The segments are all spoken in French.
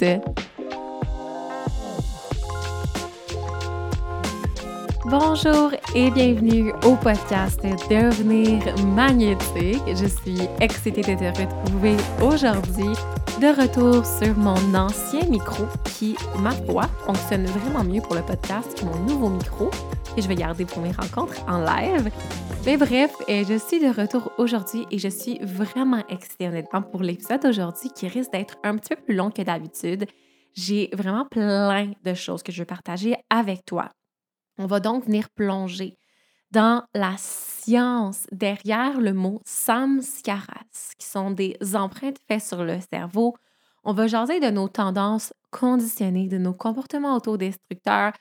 birlikte Bonjour et bienvenue au podcast Devenir magnétique. Je suis excitée de te retrouver aujourd'hui de retour sur mon ancien micro qui, ma foi, fonctionne vraiment mieux pour le podcast que mon nouveau micro que je vais garder pour mes rencontres en live. Mais bref, euh, je suis de retour aujourd'hui et je suis vraiment excitée honnêtement pour l'épisode d'aujourd'hui qui risque d'être un petit peu plus long que d'habitude. J'ai vraiment plein de choses que je veux partager avec toi. On va donc venir plonger dans la science derrière le mot samskaras, qui sont des empreintes faites sur le cerveau. On va jaser de nos tendances conditionnées, de nos comportements autodestructeurs,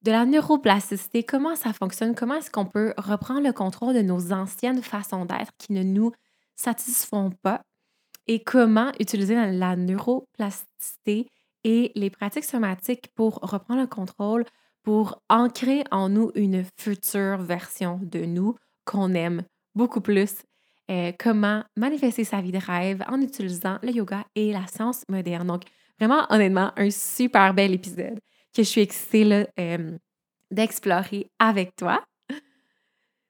de la neuroplasticité, comment ça fonctionne, comment est-ce qu'on peut reprendre le contrôle de nos anciennes façons d'être qui ne nous satisfont pas et comment utiliser la, neuroplasticité et les pratiques somatiques pour reprendre le contrôle, pour ancrer en nous une future version de nous qu'on aime beaucoup plus. Euh, comment manifester sa vie de rêve en utilisant le yoga et la science moderne. Donc, vraiment, honnêtement, un super bel épisode que je suis excitée euh, d'explorer avec toi.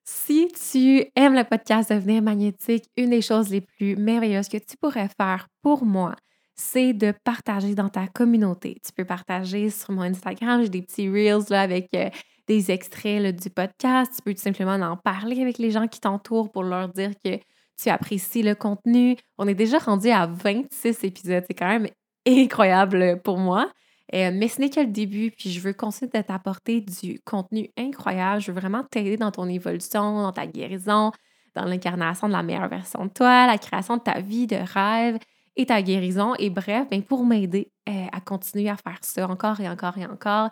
Si tu aimes le podcast Devenir magnétique, une des choses les plus merveilleuses que tu pourrais faire pour moi, c'est de partager dans ta communauté. Tu peux partager sur mon Instagram, j'ai des petits reels là, avec euh, des extraits du podcast. Tu peux tout simplement en parler avec les gens qui t'entourent pour leur dire que tu apprécies le contenu. On est déjà rendu à 26 épisodes. C'est quand même incroyable pour moi. Euh, mais ce n'est que le début, puis je veux continuer de t'apporter du contenu incroyable. Je veux vraiment t'aider dans ton évolution, dans ta guérison, dans l'incarnation de la meilleure version de toi, la création de ta vie de rêve et ta guérison. Et bref, ben, pour m'aider euh, à continuer à faire ça encore et encore et encore,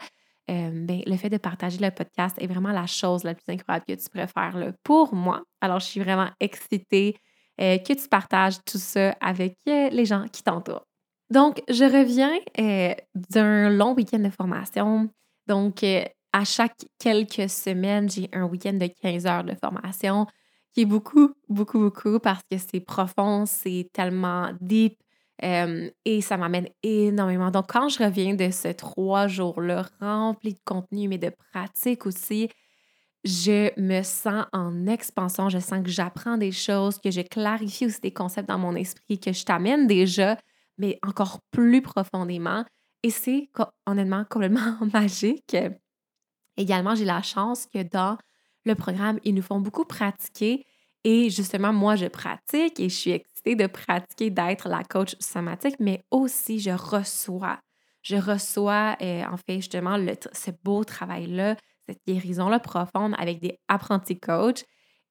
euh, ben, le fait de partager le podcast est vraiment la chose la plus incroyable que tu pourrais faire pour moi. Alors, je suis vraiment excitée que tu partages tout ça avec les gens qui t'entourent. Donc, je reviens euh, d'un long week-end de formation. Donc, euh, à chaque quelques semaines, j'ai un week-end de 15 heures de formation qui est beaucoup, beaucoup, beaucoup parce que c'est profond, c'est tellement deep euh, et ça m'amène énormément. Donc, quand je reviens de ces trois jours-là remplis de contenu, mais de pratique aussi, je me sens en expansion. Je sens que j'apprends des choses, que je clarifie aussi des concepts dans mon esprit, que je t'amène déjà mais encore plus profondément. Et c'est honnêtement complètement magique. Également, j'ai la chance que dans le programme, ils nous font beaucoup pratiquer. Et justement, moi, je pratique et je suis excitée de pratiquer, d'être la coach somatique, mais aussi je reçois. Je reçois, euh, en fait, justement, ce beau travail-là, cette guérison-là profonde avec des apprentis coachs.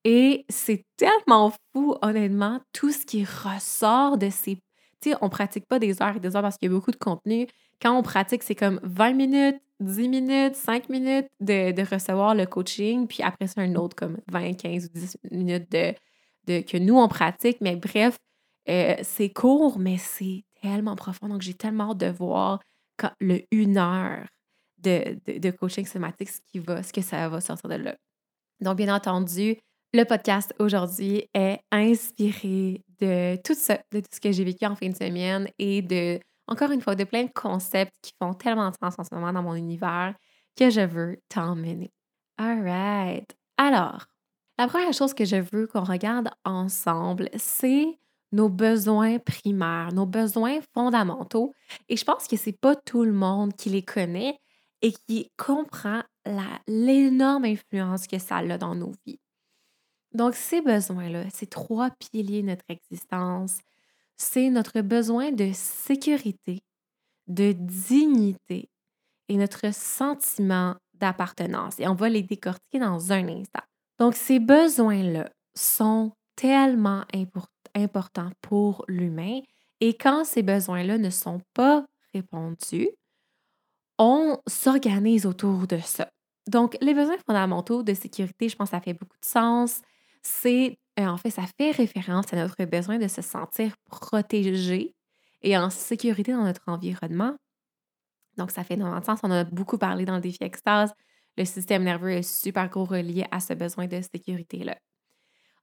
Et c'est tellement fou, honnêtement, tout ce qui ressort de ces tu sais, on pratique pas des heures et des heures parce qu'il y a beaucoup de contenu. Quand on pratique, c'est comme 20 minutes, 10 minutes, 5 minutes de, recevoir le coaching, puis après c'est un autre comme 20, 15 ou 10 minutes de, que nous, on pratique. Mais bref, euh, c'est court, mais c'est tellement profond. Donc, j'ai tellement hâte de voir le une heure de, de, coaching somatique, ce, qui va, ce que ça va sortir de là. Donc, bien entendu, le podcast aujourd'hui est inspiré de tout ça, de tout ce que j'ai vécu en fin de semaine et de, encore une fois, de plein de concepts qui font tellement de sens en ce moment dans mon univers que je veux t'emmener. All right. Alors, la première chose que je veux qu'on regarde ensemble, c'est nos besoins primaires, nos besoins fondamentaux. Et je pense que c'est pas tout le monde qui les connaît et qui comprend l'énorme influence que ça a dans nos vies. Donc, ces besoins-là, ces trois piliers de notre existence, c'est notre besoin de sécurité, de dignité et notre sentiment d'appartenance. Et on va les décortiquer dans un instant. Donc, ces besoins-là sont tellement importants pour l'humain. Et quand ces besoins-là ne sont pas répondus, on s'organise autour de ça. Donc, les besoins fondamentaux de sécurité, je pense que ça fait beaucoup de sens. C'est, euh, en fait, ça fait référence à notre besoin de se sentir protégé et en sécurité dans notre environnement. Donc, ça fait de sens. On a beaucoup parlé dans le défi extase. Le système nerveux est super gros relié à ce besoin de sécurité-là.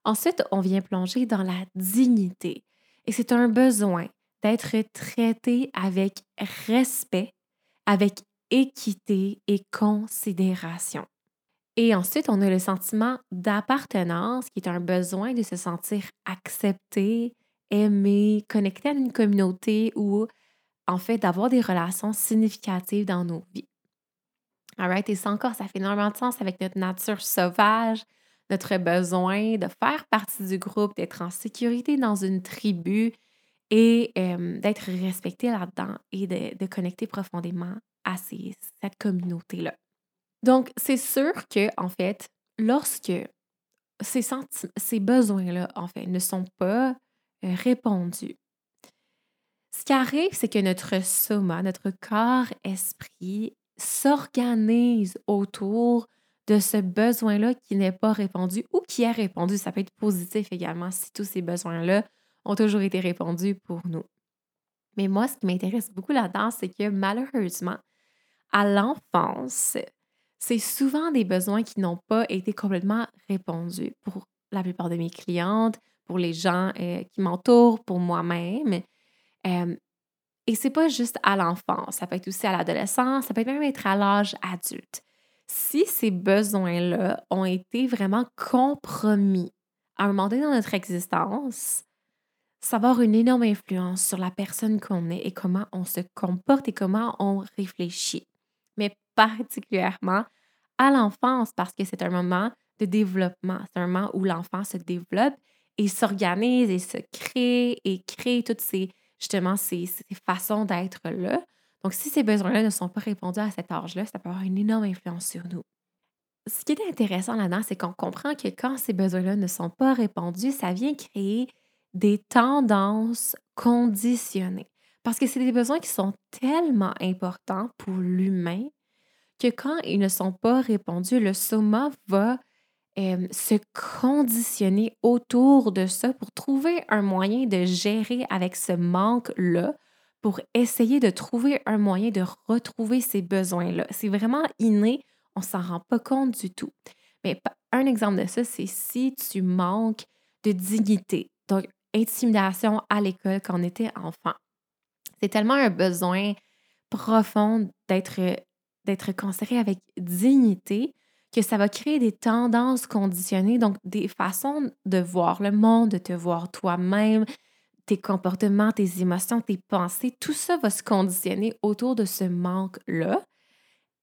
Ensuite, on vient plonger dans la dignité. Et c'est un besoin d'être traité avec respect, avec équité et considération. Et ensuite, on a le sentiment d'appartenance, qui est un besoin de se sentir accepté, aimé, connecté à une communauté ou en fait d'avoir des relations significatives dans nos vies. Alright, et ça encore, ça fait énormément de sens avec notre nature sauvage, notre besoin de faire partie du groupe, d'être en sécurité dans une tribu et d'être respecté là-dedans et de, de, connecter profondément à cette communauté-là. Donc, c'est sûr que, en fait, lorsque ces, besoins-là, en fait, ne sont pas euh, répondus, ce qui arrive, c'est que notre soma, notre corps-esprit, s'organise autour de ce besoin-là qui n'est pas répondu ou qui est répondu. Ça peut être positif également si tous ces besoins-là ont toujours été répondus pour nous. Mais moi, ce qui m'intéresse beaucoup là-dedans, c'est que malheureusement, à l'enfance, c'est souvent des besoins qui n'ont pas été complètement répondus pour la plupart de mes clientes, pour les gens euh, qui m'entourent, pour moi-même. Euh, et c'est pas juste à l'enfance, ça peut être aussi à l'adolescence, ça peut même être à l'âge adulte. Si ces besoins-là ont été vraiment compromis à un moment donné dans notre existence, ça va avoir une énorme influence sur la personne qu'on est et comment on se comporte et comment on réfléchit particulièrement à l'enfance parce que c'est un moment de développement. C'est un moment où l'enfant se développe et s'organise et se crée et crée toutes ces, justement, ces, façons d'être là. Donc, si ces besoins-là ne sont pas répondus à cet âge-là, ça peut avoir une énorme influence sur nous. Ce qui est intéressant là-dedans, c'est qu'on comprend que quand ces besoins-là ne sont pas répondus, ça vient créer des tendances conditionnées. Parce que c'est des besoins qui sont tellement importants pour l'humain que quand ils ne sont pas répondus, le soma va se conditionner autour de ça pour trouver un moyen de gérer avec ce manque-là, pour essayer de trouver un moyen de retrouver ces besoins-là. C'est vraiment inné, on s'en rend pas compte du tout. Mais un exemple de ça, c'est si tu manques de dignité, donc intimidation à l'école quand on était enfant. C'est tellement un besoin profond d'être d'être considéré avec dignité que ça va créer des tendances conditionnées, donc des façons de voir le monde, de te voir toi-même, tes comportements, tes émotions, tes pensées, tout ça va se conditionner autour de ce manque-là.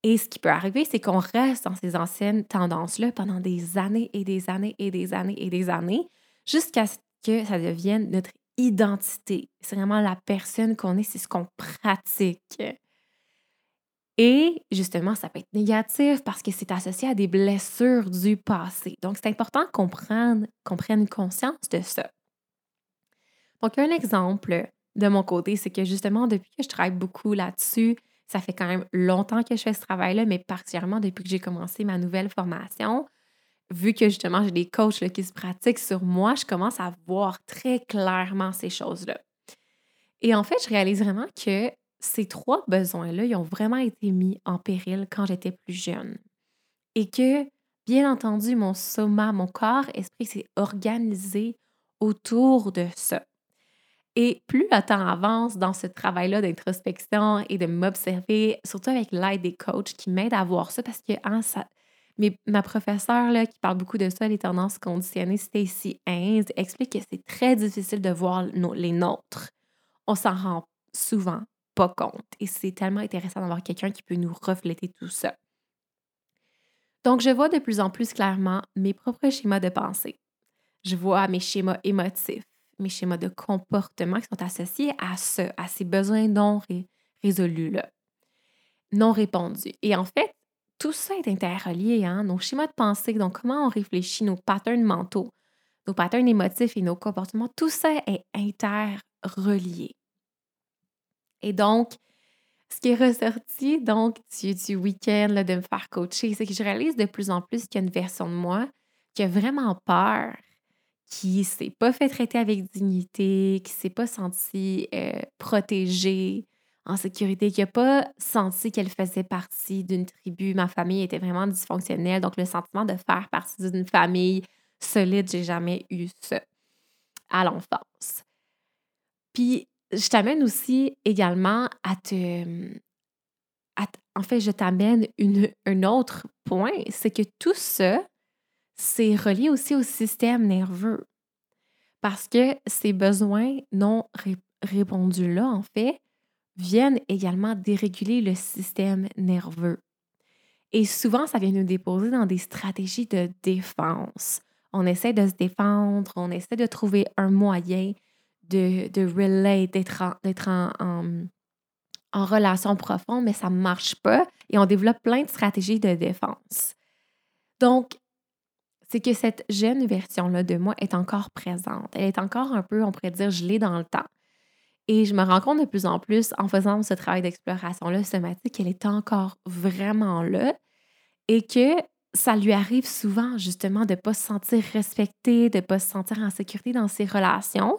Et ce qui peut arriver, c'est qu'on reste dans ces anciennes tendances-là pendant des années et des années et des années et des années, jusqu'à ce que ça devienne notre identité. C'est vraiment la personne qu'on est, c'est ce qu'on pratique. Et justement, ça peut être négatif parce que c'est associé à des blessures du passé. Donc, c'est important qu'on prenne, conscience de ça. Donc, un exemple de mon côté, c'est que justement, depuis que je travaille beaucoup là-dessus, ça fait quand même longtemps que je fais ce travail-là, mais particulièrement depuis que j'ai commencé ma nouvelle formation, vu que justement j'ai des coachs qui se pratiquent sur moi, je commence à voir très clairement ces choses-là. Et en fait, je réalise vraiment que ces trois besoins-là, ils ont vraiment été mis en péril quand j'étais plus jeune. Et que, bien entendu, mon soma, mon corps, esprit s'est organisé autour de ça. Et plus le temps avance dans ce travail-là d'introspection et de m'observer, surtout avec l'aide des coachs qui m'aident à voir ça, parce que hein, ça, mais ma professeure qui parle beaucoup de ça, les tendances conditionnées, Stacy Haynes, explique que c'est très difficile de voir les nôtres. On s'en rend souvent pas compte. Et c'est tellement intéressant d'avoir quelqu'un qui peut nous refléter tout ça. Donc, je vois de plus en plus clairement mes propres schémas de pensée. Je vois mes schémas émotifs, mes schémas de comportement qui sont associés à ce, à ces besoins non résolus-là. non répondu. Et en fait, tout ça est interrelié, hein? nos schémas de pensée, donc comment on réfléchit, nos patterns mentaux, nos patterns émotifs et nos comportements, tout ça est interrelié. Et donc, ce qui est ressorti donc du, week-end de me faire coacher, c'est que je réalise de plus en plus qu'il y a une version de moi qui a vraiment peur, qui s'est pas fait traiter avec dignité, qui s'est pas sentie euh, protégée, en sécurité, qui n'a pas senti qu'elle faisait partie d'une tribu. Ma famille était vraiment dysfonctionnelle. Donc, le sentiment de faire partie d'une famille solide, j'ai jamais eu ça à l'enfance. Puis, je t'amène aussi également à te. en fait, je t'amène un autre point, c'est que tout ça, c'est relié aussi au système nerveux. Parce que ces besoins non répondus-là, en fait, viennent également déréguler le système nerveux. Et souvent, ça vient nous déposer dans des stratégies de défense. On essaie de se défendre, on essaie de trouver un moyen de, de relate, d'être en, en, relation profonde, mais ça ne marche pas et on développe plein de stratégies de défense. Donc, c'est que cette jeune version-là de moi est encore présente. Elle est encore un peu, on pourrait dire, gelée dans le temps. Et je me rends compte de plus en plus en faisant ce travail d'exploration-là somatique qu'elle est encore vraiment là et que ça lui arrive souvent justement de ne pas se sentir respectée, de ne pas se sentir en sécurité dans ses relations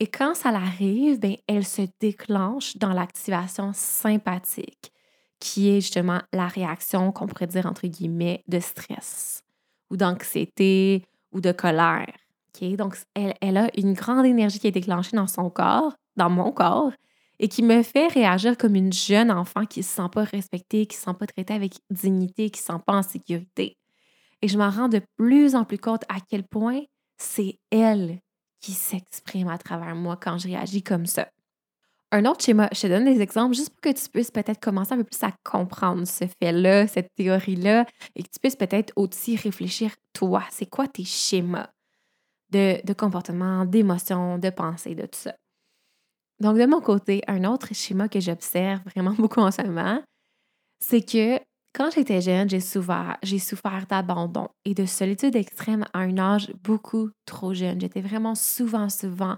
et quand ça l'arrive, ben, elle se déclenche dans l'activation sympathique, qui est justement la réaction qu'on pourrait dire entre guillemets de stress ou d'anxiété ou de colère. Donc, elle, elle, a une grande énergie qui est déclenchée dans son corps, dans mon corps, et qui me fait réagir comme une jeune enfant qui ne se sent pas respectée, qui ne se sent pas traitée avec dignité, qui ne se sent pas en sécurité. Et je m'en rends de plus en plus compte à quel point c'est elle qui s'exprime à travers moi quand je réagis comme ça. Un autre schéma, je te donne des exemples juste pour que tu puisses peut-être commencer un peu plus à comprendre ce fait-là, cette théorie-là, et que tu puisses peut-être aussi réfléchir, toi, c'est quoi tes schémas de, de comportement, d'émotion, de pensée, de tout ça? Donc, de mon côté, un autre schéma que j'observe vraiment beaucoup en ce moment, c'est que quand j'étais jeune, j'ai souffert, d'abandon et de solitude extrême à un âge beaucoup trop jeune. J'étais vraiment souvent, souvent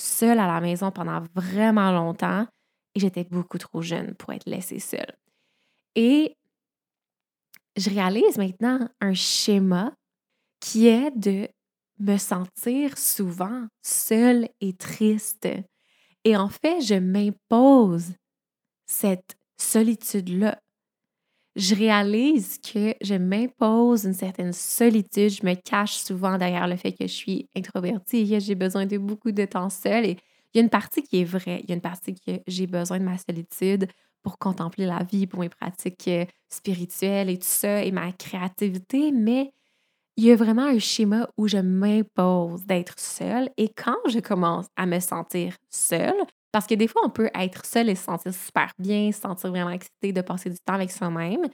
seule à la maison pendant vraiment longtemps et j'étais beaucoup trop jeune pour être laissée seule. Et je réalise maintenant un schéma qui est de me sentir souvent seule et triste. Et en fait, je m'impose cette solitude-là je réalise que je m'impose une certaine solitude. Je me cache souvent derrière le fait que je suis introvertie que j'ai besoin de beaucoup de temps seule. Et il y a une partie qui est vraie. Il y a une partie que j'ai besoin de ma solitude pour contempler la vie, pour mes pratiques euh, spirituelles et tout ça, et ma créativité. Mais il y a vraiment un schéma où je m'impose d'être seule. Et quand je commence à me sentir seule, parce que des fois, on peut être seul et se sentir super bien, se sentir vraiment excité de passer du temps avec soi-même.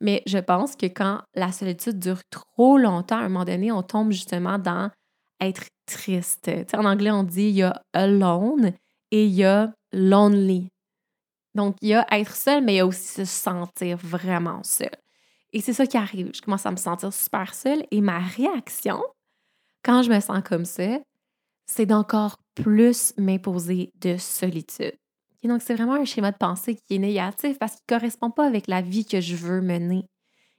Mais je pense que quand la solitude dure trop longtemps, à un moment donné, on tombe justement dans être triste. en anglais, on dit il y a alone et il y a lonely. Donc, il y a être seul, mais il y a aussi se sentir vraiment seul. Et c'est ça qui arrive. Je commence à me sentir super seule et ma réaction, quand je me sens comme ça, c'est d'encore plus m'imposer de solitude. Et donc, c'est vraiment un schéma de pensée qui est négatif parce qu'il ne correspond pas avec la vie que je veux mener.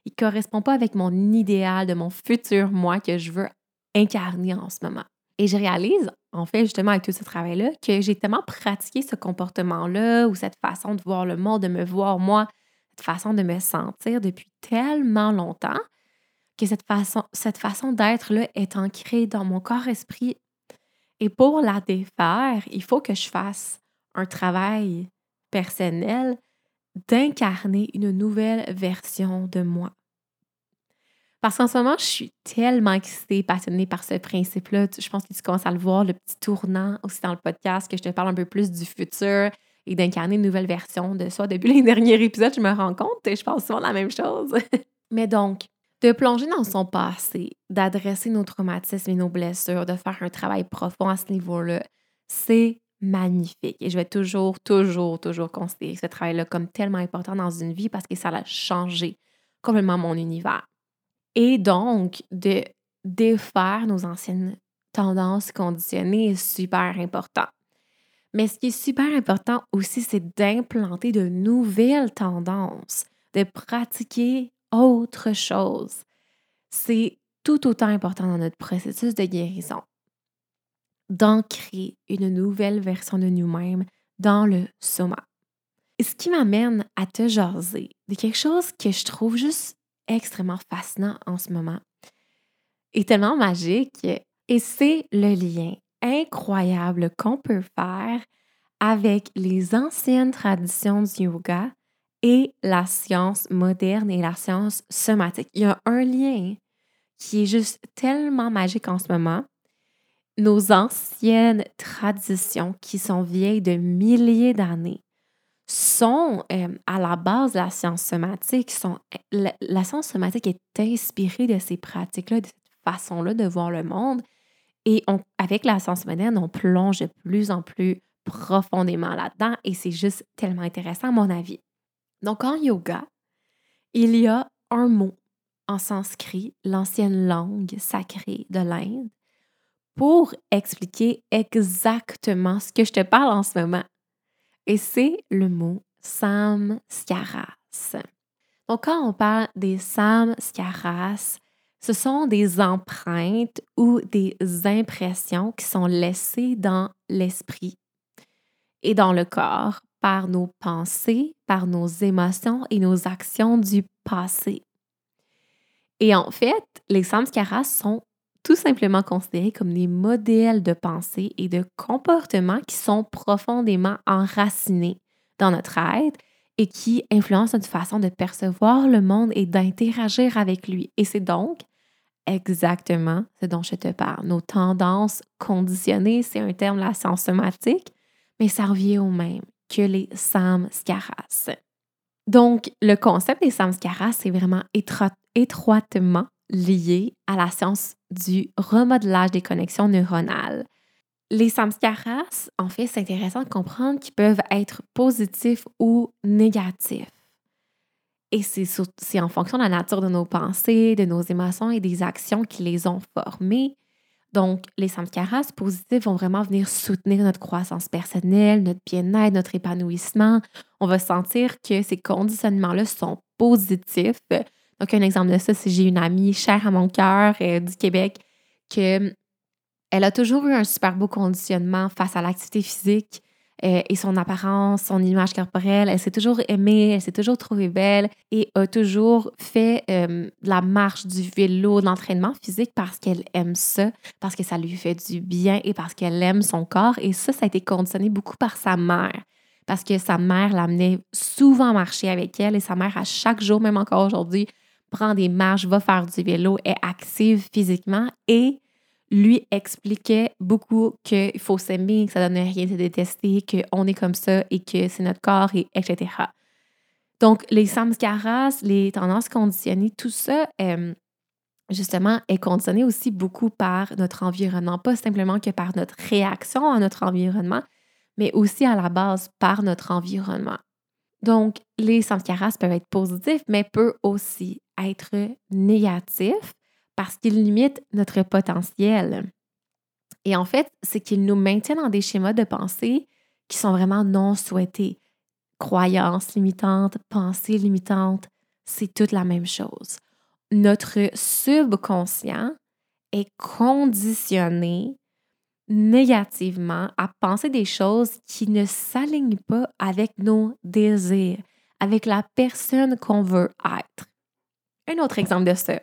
Il ne correspond pas avec mon idéal de mon futur moi que je veux incarner en ce moment. Et je réalise, en fait, justement, avec tout ce travail-là, que j'ai tellement pratiqué ce comportement-là ou cette façon de voir le monde, de me voir moi, cette façon de me sentir depuis tellement longtemps que cette façon, cette façon d'être-là est ancrée dans mon corps-esprit et pour la défaire, il faut que je fasse un travail personnel d'incarner une nouvelle version de moi. Parce qu'en ce moment, je suis tellement excitée, passionnée par ce principe-là. Je pense que tu commences à le voir, le petit tournant aussi dans le podcast, que je te parle un peu plus du futur et d'incarner une nouvelle version de soi. Depuis les derniers épisodes, je me rends compte et je pense souvent la même chose. Mais donc, de plonger dans son passé, d'adresser nos traumatismes et nos blessures, de faire un travail profond à ce niveau-là, c'est magnifique. Et je vais toujours, toujours, toujours considérer ce travail-là comme tellement important dans une vie parce que ça a changé complètement mon univers. Et donc, de défaire nos anciennes tendances conditionnées est super important. Mais ce qui est super important aussi, c'est d'implanter de nouvelles tendances, de pratiquer autre chose. C'est tout autant important dans notre processus de guérison d'ancrer une nouvelle version de nous-mêmes dans le soma. Ce qui m'amène à te jaser de quelque chose que je trouve juste extrêmement fascinant en ce moment et tellement magique, et c'est le lien incroyable qu'on peut faire avec les anciennes traditions du yoga et la science moderne et la science somatique. Il y a un lien qui est juste tellement magique en ce moment. Nos anciennes traditions qui sont vieilles de milliers d'années sont euh, à la base de la science somatique. Sont, la, science somatique est inspirée de ces pratiques-là, de cette façon-là de voir le monde. Et avec la science moderne, on plonge de plus en plus profondément là-dedans et c'est juste tellement intéressant à mon avis. Donc en yoga, il y a un mot en sanskrit, l'ancienne langue sacrée de l'Inde, pour expliquer exactement ce que je te parle en ce moment. Et c'est le mot samskaras. Donc, quand on parle des samskaras, ce sont des empreintes ou des impressions qui sont laissées dans l'esprit et dans le corps par nos pensées, par nos émotions et nos actions du passé. Et en fait, les samskaras sont tout simplement considérés comme des modèles de pensée et de comportement qui sont profondément enracinés dans notre être et qui influencent notre façon de percevoir le monde et d'interagir avec lui. Et c'est donc exactement ce dont je te parle. Nos tendances conditionnées, c'est un terme de la science somatique, mais ça revient au même que les samskaras. Donc, le concept des samskaras, c'est vraiment étroitement lié à la science du remodelage des connexions neuronales. Les samskaras, en fait, c'est intéressant de comprendre qu'ils peuvent être positifs ou négatifs. Et c'est en fonction de la nature de nos pensées, de nos émotions et des actions qui les ont formés. Donc, les samskaras positifs vont vraiment venir soutenir notre croissance personnelle, notre bien-être, notre épanouissement. On va sentir que ces conditionnements-là sont positifs donc, un exemple de ça, c'est j'ai une amie chère à mon cœur euh, du Québec que elle a toujours eu un super beau conditionnement face à l'activité physique euh, et son apparence, son image corporelle. Elle s'est toujours aimée, elle s'est toujours trouvée belle et a toujours fait euh, la marche, du vélo, de l'entraînement physique parce qu'elle aime ça, parce que ça lui fait du bien et parce qu'elle aime son corps. Et ça, ça a été conditionné beaucoup par sa mère parce que sa mère l'amenait souvent marcher avec elle et sa mère, à chaque jour, même encore aujourd'hui, prend des marches, va faire du vélo, est active physiquement et lui expliquait beaucoup qu'il faut s'aimer, que ça donne rien de détester, qu'on est comme ça et que c'est notre corps, et etc. Donc, les samskaras, les tendances conditionnées, tout ça, euh, justement, est conditionné aussi beaucoup par notre environnement, pas simplement que par notre réaction à notre environnement, mais aussi à la base par notre environnement. Donc, les samskaras peuvent être positifs, mais peuvent aussi être négatifs parce qu'ils limitent notre potentiel. Et en fait, c'est qu'ils nous maintiennent dans des schémas de pensée qui sont vraiment non souhaités. Croyances limitantes, pensées limitantes, c'est toute la même chose. Notre subconscient est conditionné négativement à penser des choses qui ne s'alignent pas avec nos désirs, avec la personne qu'on veut être. Un autre exemple de ça,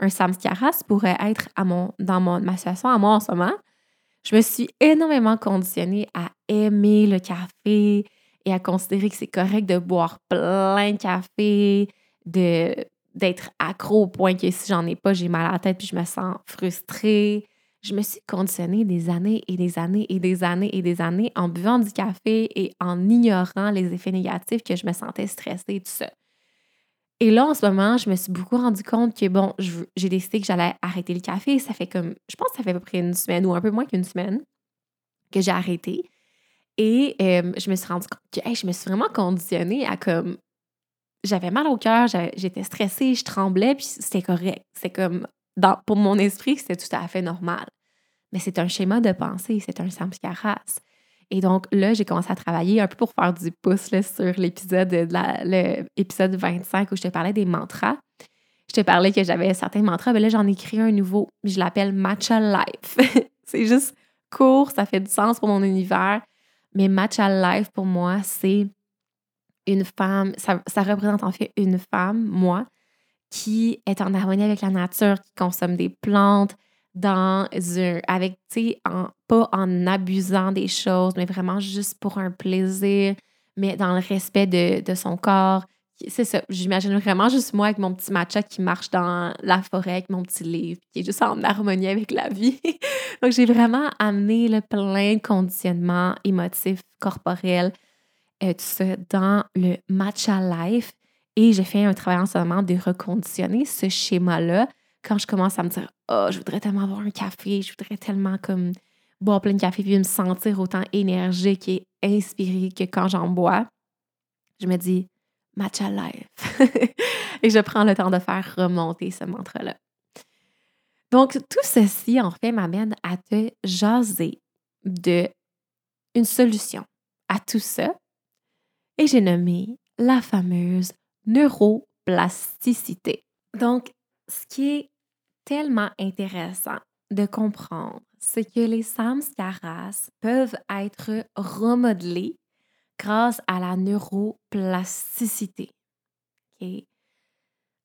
un samskaras pourrait être à mon, dans mon, ma situation à moi en ce moment. Je me suis énormément conditionnée à aimer le café et à considérer que c'est correct de boire plein de café, de, d'être accro au point que si j'en ai pas, j'ai mal à la tête puis je me sens frustrée je me suis conditionnée des années et des années et des années et des années en buvant du café et en ignorant les effets négatifs que je me sentais stressée, tout ça. Et là, en ce moment, je me suis beaucoup rendu compte que, bon, j'ai décidé que j'allais arrêter le café. Ça fait comme, je pense que ça fait à peu près une semaine ou un peu moins qu'une semaine que j'ai arrêté. Et je me suis rendue compte que je me suis vraiment conditionnée à comme. J'avais mal au cœur, j'étais stressée, je tremblais, puis c'était correct. C'est comme. Dans, pour mon esprit, c'était tout à fait normal. Mais c'est un schéma de pensée, c'est un samskaras. Et donc là, j'ai commencé à travailler un peu pour faire du pouce sur l'épisode de l'épisode 25 où je te parlais des mantras. Je te parlais que j'avais certains mantras, mais là, j'en ai créé un nouveau. Je l'appelle Matcha Life. c'est juste court, ça fait du sens pour mon univers. Mais Matcha Life, pour moi, c'est une femme, ça, représente en fait une femme, moi, qui est en harmonie avec la nature, qui consomme des plantes, dans un, avec, tu sais, pas en abusant des choses, mais vraiment juste pour un plaisir, mais dans le respect de, de son corps. C'est ça, j'imagine vraiment juste moi avec mon petit matcha qui marche dans la forêt avec mon petit livre, qui est juste en harmonie avec la vie. Donc, j'ai vraiment amené le plein de conditionnements émotifs, corporels, euh, tout ça dans le matcha life. Et j'ai fait un travail en ce moment de reconditionner ce schéma-là quand je commence à me dire Oh, je voudrais tellement avoir un café, je voudrais tellement comme boire plein de café puis me sentir autant énergique et inspirée que quand j'en bois, je me dis matcha life. et je prends le temps de faire remonter ce mantra-là. Donc, tout ceci, en fait, m'amène à te jaser de une solution à tout ça. Et j'ai nommé la fameuse neuroplasticité. Donc, ce qui est tellement intéressant de comprendre, c'est que les samskaras peuvent être remodelés grâce à la neuroplasticité.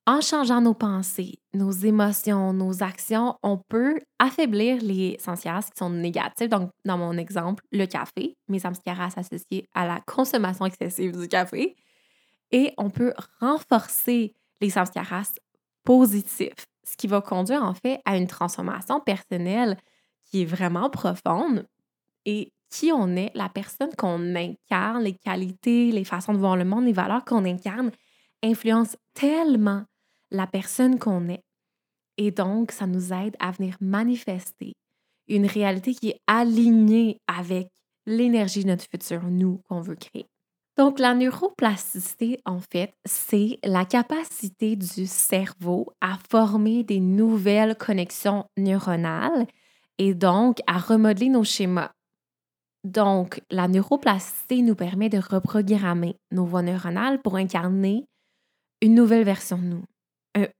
En changeant nos pensées, nos émotions, nos actions, on peut affaiblir les samskaras qui sont négatifs. Donc, dans mon exemple, le café, mes samskaras associés à la consommation excessive du café. Et on peut renforcer les samskaras positifs ce qui va conduire en fait à une transformation personnelle qui est vraiment profonde et qui on est, la personne qu'on incarne, les qualités, les façons de voir le monde, les valeurs qu'on incarne, influencent tellement la personne qu'on est. Et donc, ça nous aide à venir manifester une réalité qui est alignée avec l'énergie de notre futur, nous, qu'on veut créer. Donc, la neuroplasticité, en fait, c'est la capacité du cerveau à former des nouvelles connexions neuronales et donc à remodeler nos schémas. Donc, la neuroplasticité nous permet de reprogrammer nos voies neuronales pour incarner une nouvelle version de nous,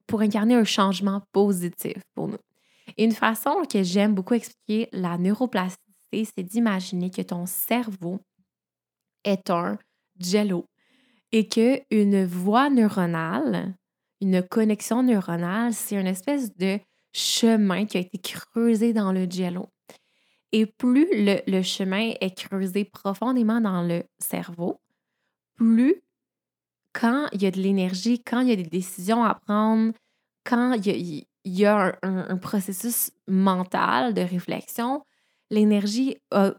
pour incarner un changement positif pour nous. une façon que j'aime beaucoup expliquer la neuroplasticité, c'est d'imaginer que ton cerveau est un jello et que une voie neuronale, une connexion neuronale, c'est une espèce de chemin qui a été creusé dans le jello. Et plus le, chemin est creusé profondément dans le cerveau, plus quand il y a de l'énergie, quand il y a des décisions à prendre, quand il y a, un, processus mental de réflexion, l'énergie a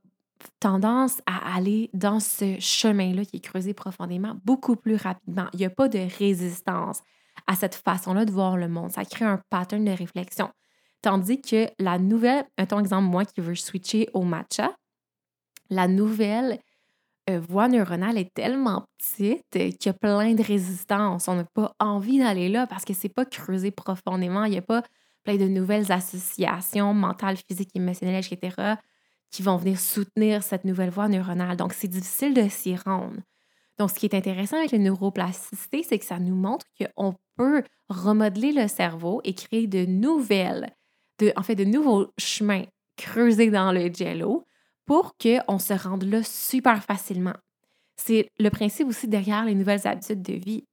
tendance à aller dans ce chemin-là qui est creusé profondément beaucoup plus rapidement. Il n'y a pas de résistance à cette façon-là de voir le monde. Ça crée un pattern de réflexion. Tandis que la nouvelle, un exemple, moi qui veux switcher au matcha, la nouvelle euh, voie neuronale est tellement petite qu'il y a plein de résistance. On n'a pas envie d'aller là parce que c'est pas creusé profondément. Il n'y a pas plein de nouvelles associations mentales, physiques, émotionnelles, etc qui vont venir soutenir cette nouvelle voie neuronale. Donc, c'est difficile de s'y rendre. Donc, ce qui est intéressant avec la neuroplasticité, c'est que ça nous montre qu'on peut remodeler le cerveau et créer de nouvelles, en fait, de nouveaux chemins creusés dans le jello pour qu'on se rende là super facilement. C'est le principe aussi derrière les nouvelles habitudes de vie.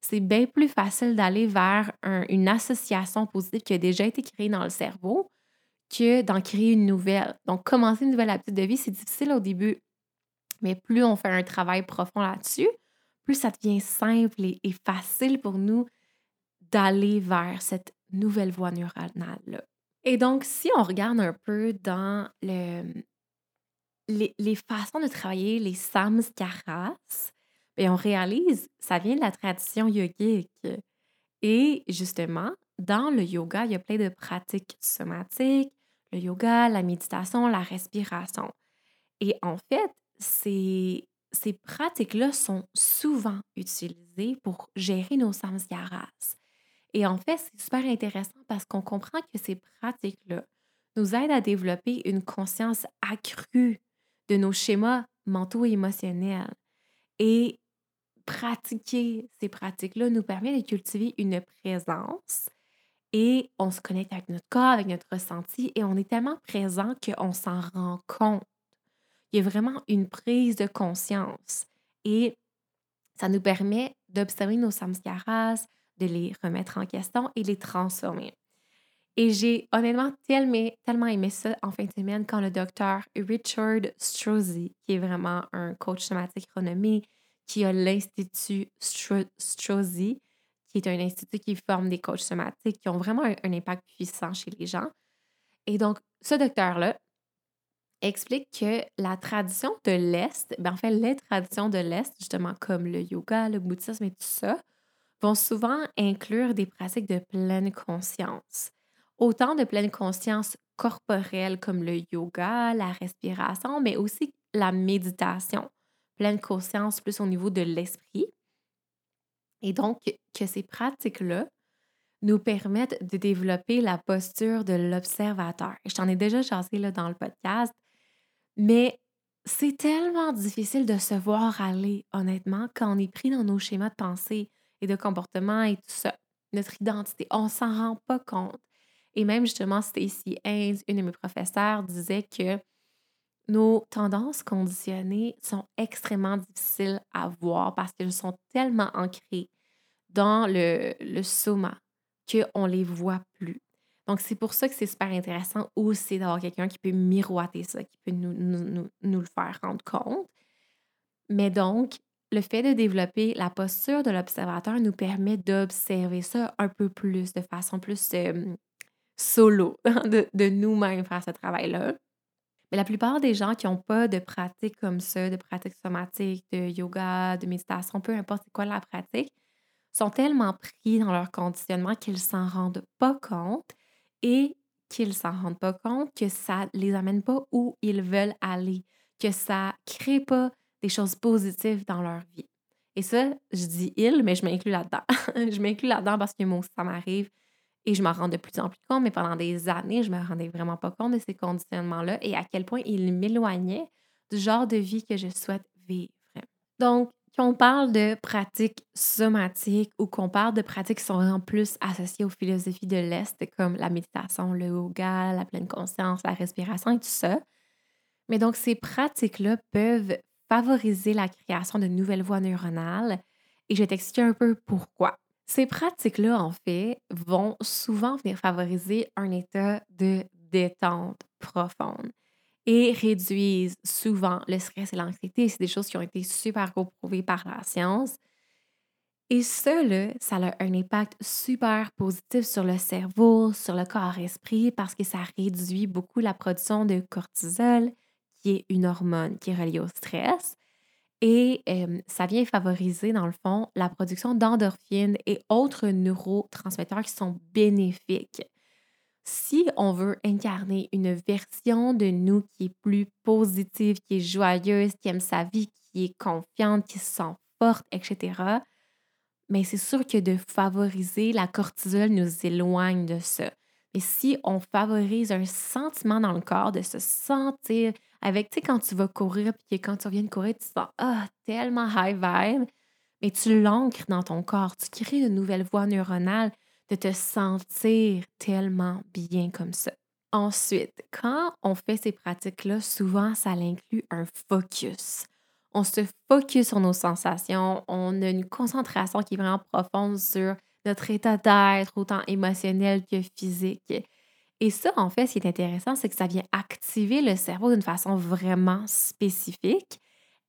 C'est bien plus facile d'aller vers une association positive qui a déjà été créée dans le cerveau que d'en créer une nouvelle. Donc, commencer une nouvelle habitude de vie, c'est difficile au début. Mais plus on fait un travail profond là-dessus, plus ça devient simple et, facile pour nous d'aller vers cette nouvelle voie neuronale-là. Et donc, si on regarde un peu dans le, les, les façons de travailler les samskaras, bien, on réalise ça vient de la tradition yogique. Et justement, dans le yoga, il y a plein de pratiques somatiques, le yoga, la méditation, la respiration. Et en fait, ces, ces pratiques-là sont souvent utilisées pour gérer nos samskaras. Et en fait, c'est super intéressant parce qu'on comprend que ces pratiques-là nous aident à développer une conscience accrue de nos schémas mentaux et émotionnels. Et pratiquer ces pratiques-là nous permet de cultiver une présence et on se connecte avec notre corps, avec notre ressenti et on est tellement présent qu'on s'en rend compte. Il y a vraiment une prise de conscience et ça nous permet d'observer nos samskaras, de les remettre en question et les transformer. Et j'ai honnêtement tellement, tellement aimé ça en fin de semaine quand le docteur Richard Strozzi, qui est vraiment un coach somatique renommé, qui a l'Institut Strozzi, qui est un institut qui forme des coachs somatiques qui ont vraiment un, impact puissant chez les gens. Et donc, ce docteur-là explique que la tradition de l'Est, ben en fait, les traditions de l'Est, justement comme le yoga, le bouddhisme et tout ça, vont souvent inclure des pratiques de pleine conscience. Autant de pleine conscience corporelle comme le yoga, la respiration, mais aussi la méditation. Pleine conscience plus au niveau de l'esprit. Et donc, que ces pratiques-là nous permettent de développer la posture de l'observateur. Je t'en ai déjà chassé là, dans le podcast, mais c'est tellement difficile de se voir aller, honnêtement, quand on est pris dans nos schémas de pensée et de comportement et tout ça. Notre identité, on s'en rend pas compte. Et même justement, Stacy Haynes, une de mes professeurs, disait que nos tendances conditionnées sont extrêmement difficiles à voir parce qu'elles sont tellement ancrées dans le, le soma qu'on ne les voit plus. Donc, c'est pour ça que c'est super intéressant aussi d'avoir quelqu'un qui peut miroiter ça, qui peut nous, nous, nous, le faire rendre compte. Mais donc, le fait de développer la posture de l'observateur nous permet d'observer ça un peu plus, de façon plus solo, de, de nous-mêmes faire ce travail-là. Mais la plupart des gens qui n'ont pas de pratique comme ça, de pratique somatique, de yoga, de méditation, peu importe quoi la pratique, sont tellement pris dans leur conditionnement qu'ils s'en rendent pas compte et qu'ils s'en rendent pas compte que ça les amène pas où ils veulent aller, que ça crée pas des choses positives dans leur vie. Et ça, je dis ils, mais je m'inclus là-dedans. je m'inclus là-dedans parce que moi ça m'arrive et je m'en rends de plus en plus compte, mais pendant des années, je me rendais vraiment pas compte de ces conditionnements-là et à quel point ils m'éloignaient du genre de vie que je souhaite vivre. Donc, quand on parle de pratiques somatiques ou qu'on parle de pratiques qui sont vraiment plus associées aux philosophies de l'Est, comme la méditation, le yoga, la pleine conscience, la respiration et tout ça, mais donc ces pratiques-là peuvent favoriser la création de nouvelles voies neuronales et je vais t'expliquer un peu pourquoi. Ces pratiques-là, en fait, vont souvent venir favoriser un état de détente profonde et réduisent souvent le stress et l'anxiété. C'est des choses qui ont été super prouvées par la science. Et ça, ça a un impact super positif sur le cerveau, sur le corps-esprit, parce que ça réduit beaucoup la production de cortisol, qui est une hormone qui est reliée au stress. Et ça vient favoriser, dans le fond, la production d'endorphines et autres neurotransmetteurs qui sont bénéfiques. Si on veut incarner une version de nous qui est plus positive, qui est joyeuse, qui aime sa vie, qui est confiante, qui se sent forte, etc., mais c'est sûr que de favoriser la cortisol nous éloigne de ça. Mais si on favorise un sentiment dans le corps de se sentir avec, tu sais, quand tu vas courir, puis quand tu reviens de courir, tu sens ah, tellement high vibe, mais tu l'ancres dans ton corps, tu crées de nouvelles voies neuronales de te sentir tellement bien comme ça. Ensuite, quand on fait ces pratiques-là, souvent, ça inclut un focus. On se focus sur nos sensations, on a une concentration qui est vraiment profonde sur notre état d'être, autant émotionnel que physique. Et ça, en fait, ce qui est intéressant, c'est que ça vient activer le cerveau d'une façon vraiment spécifique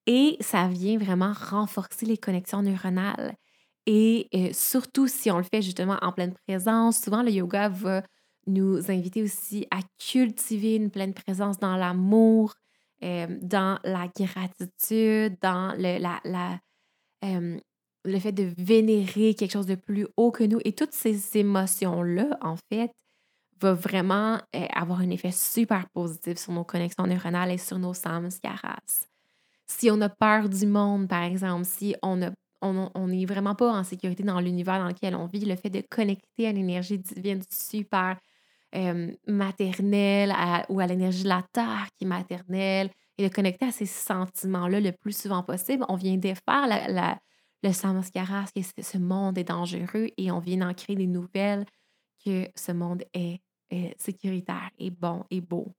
et ça vient vraiment renforcer les connexions neuronales. Et euh, surtout si on le fait justement en pleine présence, souvent le yoga va nous inviter aussi à cultiver une pleine présence dans l'amour, euh, dans la gratitude, dans le, la, euh, le fait de vénérer quelque chose de plus haut que nous. Et toutes ces émotions-là, en fait, va vraiment euh, avoir un effet super positif sur nos connexions neuronales et sur nos samskaras. Si on a peur du monde, par exemple, si on a on n'est vraiment pas en sécurité dans l'univers dans lequel on vit, le fait de connecter à l'énergie divine super maternelle ou à l'énergie de la terre qui est maternelle et de connecter à ces sentiments-là le plus souvent possible, on vient défaire la, le que ce monde est dangereux et on vient d'en créer des nouvelles que ce monde est, est sécuritaire et bon et beau.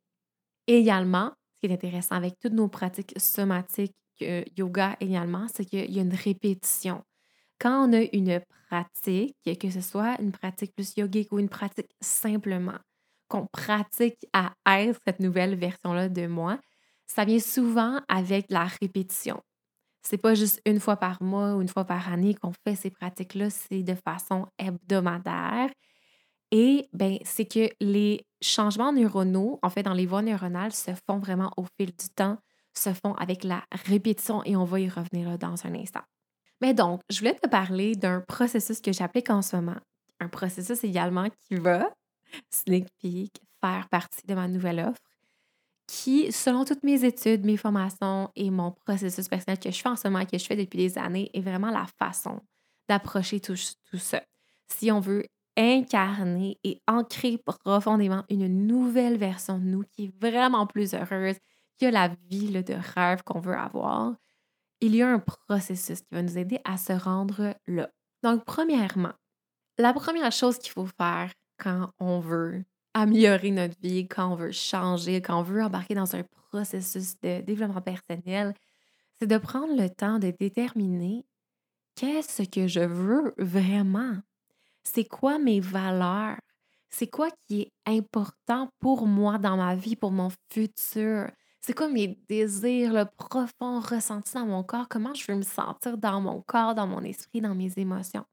également, ce qui est intéressant avec toutes nos pratiques somatiques yoga également, c'est qu'il y a une répétition. Quand on a une pratique, que ce soit une pratique plus yogique ou une pratique simplement, qu'on pratique à être cette nouvelle version-là de moi, ça vient souvent avec la répétition. C'est pas juste une fois par mois ou une fois par année qu'on fait ces pratiques-là, c'est de façon hebdomadaire. Et ben, c'est que les changements neuronaux, en fait, dans les voies neuronales, se font vraiment au fil du temps se font avec la répétition et on va y revenir dans un instant. Mais donc, je voulais te parler d'un processus que j'applique en ce moment. Un processus également qui va, sneak peek, faire partie de ma nouvelle offre, qui, selon toutes mes études, mes formations et mon processus personnel que je fais en ce moment, que je fais depuis des années, est vraiment la façon d'approcher tout, tout ça. Si on veut incarner et ancrer profondément une nouvelle version de nous qui est vraiment plus heureuse, que la vie de rêve qu'on veut avoir, il y a un processus qui va nous aider à se rendre là. Donc, premièrement, la première chose qu'il faut faire quand on veut améliorer notre vie, quand on veut changer, quand on veut embarquer dans un processus de développement personnel, c'est de prendre le temps de déterminer qu'est-ce que je veux vraiment? C'est quoi mes valeurs? C'est quoi qui est important pour moi dans ma vie, pour mon futur? C'est quoi mes désirs, le profond ressenti dans mon corps? Comment je veux me sentir dans mon corps, dans mon esprit, dans mes émotions?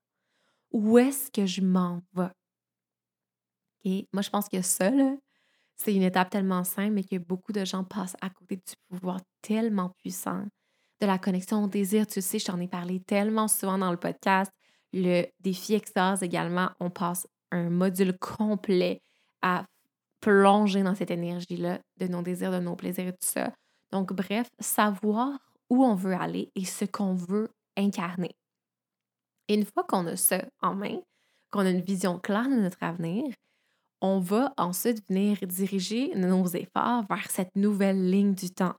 Où est-ce que je m'en vais? Et moi, je pense que ça, c'est une étape tellement simple, mais que beaucoup de gens passent à côté du pouvoir tellement puissant de la connexion au désir. Tu sais, je t'en ai parlé tellement souvent dans le podcast. Le défi extase également, on passe un module complet à plonger dans cette énergie-là de nos désirs, de nos plaisirs et tout ça. Donc, bref, savoir où on veut aller et ce qu'on veut incarner. Et une fois qu'on a ça en main, qu'on a une vision claire de notre avenir, on va ensuite venir diriger nos efforts vers cette nouvelle ligne du temps.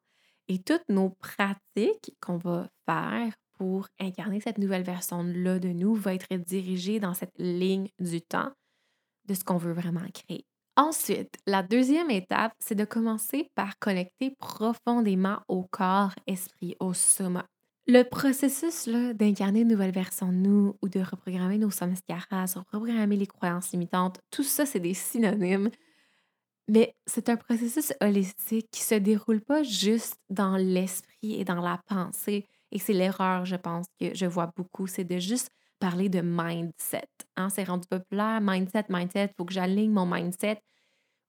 Et toutes nos pratiques qu'on va faire pour incarner cette nouvelle version-là de nous va être dirigées dans cette ligne du temps de ce qu'on veut vraiment créer. Ensuite, la deuxième étape, c'est de commencer par connecter profondément au corps, esprit, au soma. Le processus d'incarner une nouvelle version de nous ou de reprogrammer nos samskaras, reprogrammer les croyances limitantes, tout ça, c'est des synonymes. Mais c'est un processus holistique qui se déroule pas juste dans l'esprit et dans la pensée. Et c'est l'erreur, je pense, que je vois beaucoup, c'est de juste parler de mindset. Hein? C'est rendu populaire, mindset, mindset, il faut que j'aligne mon mindset.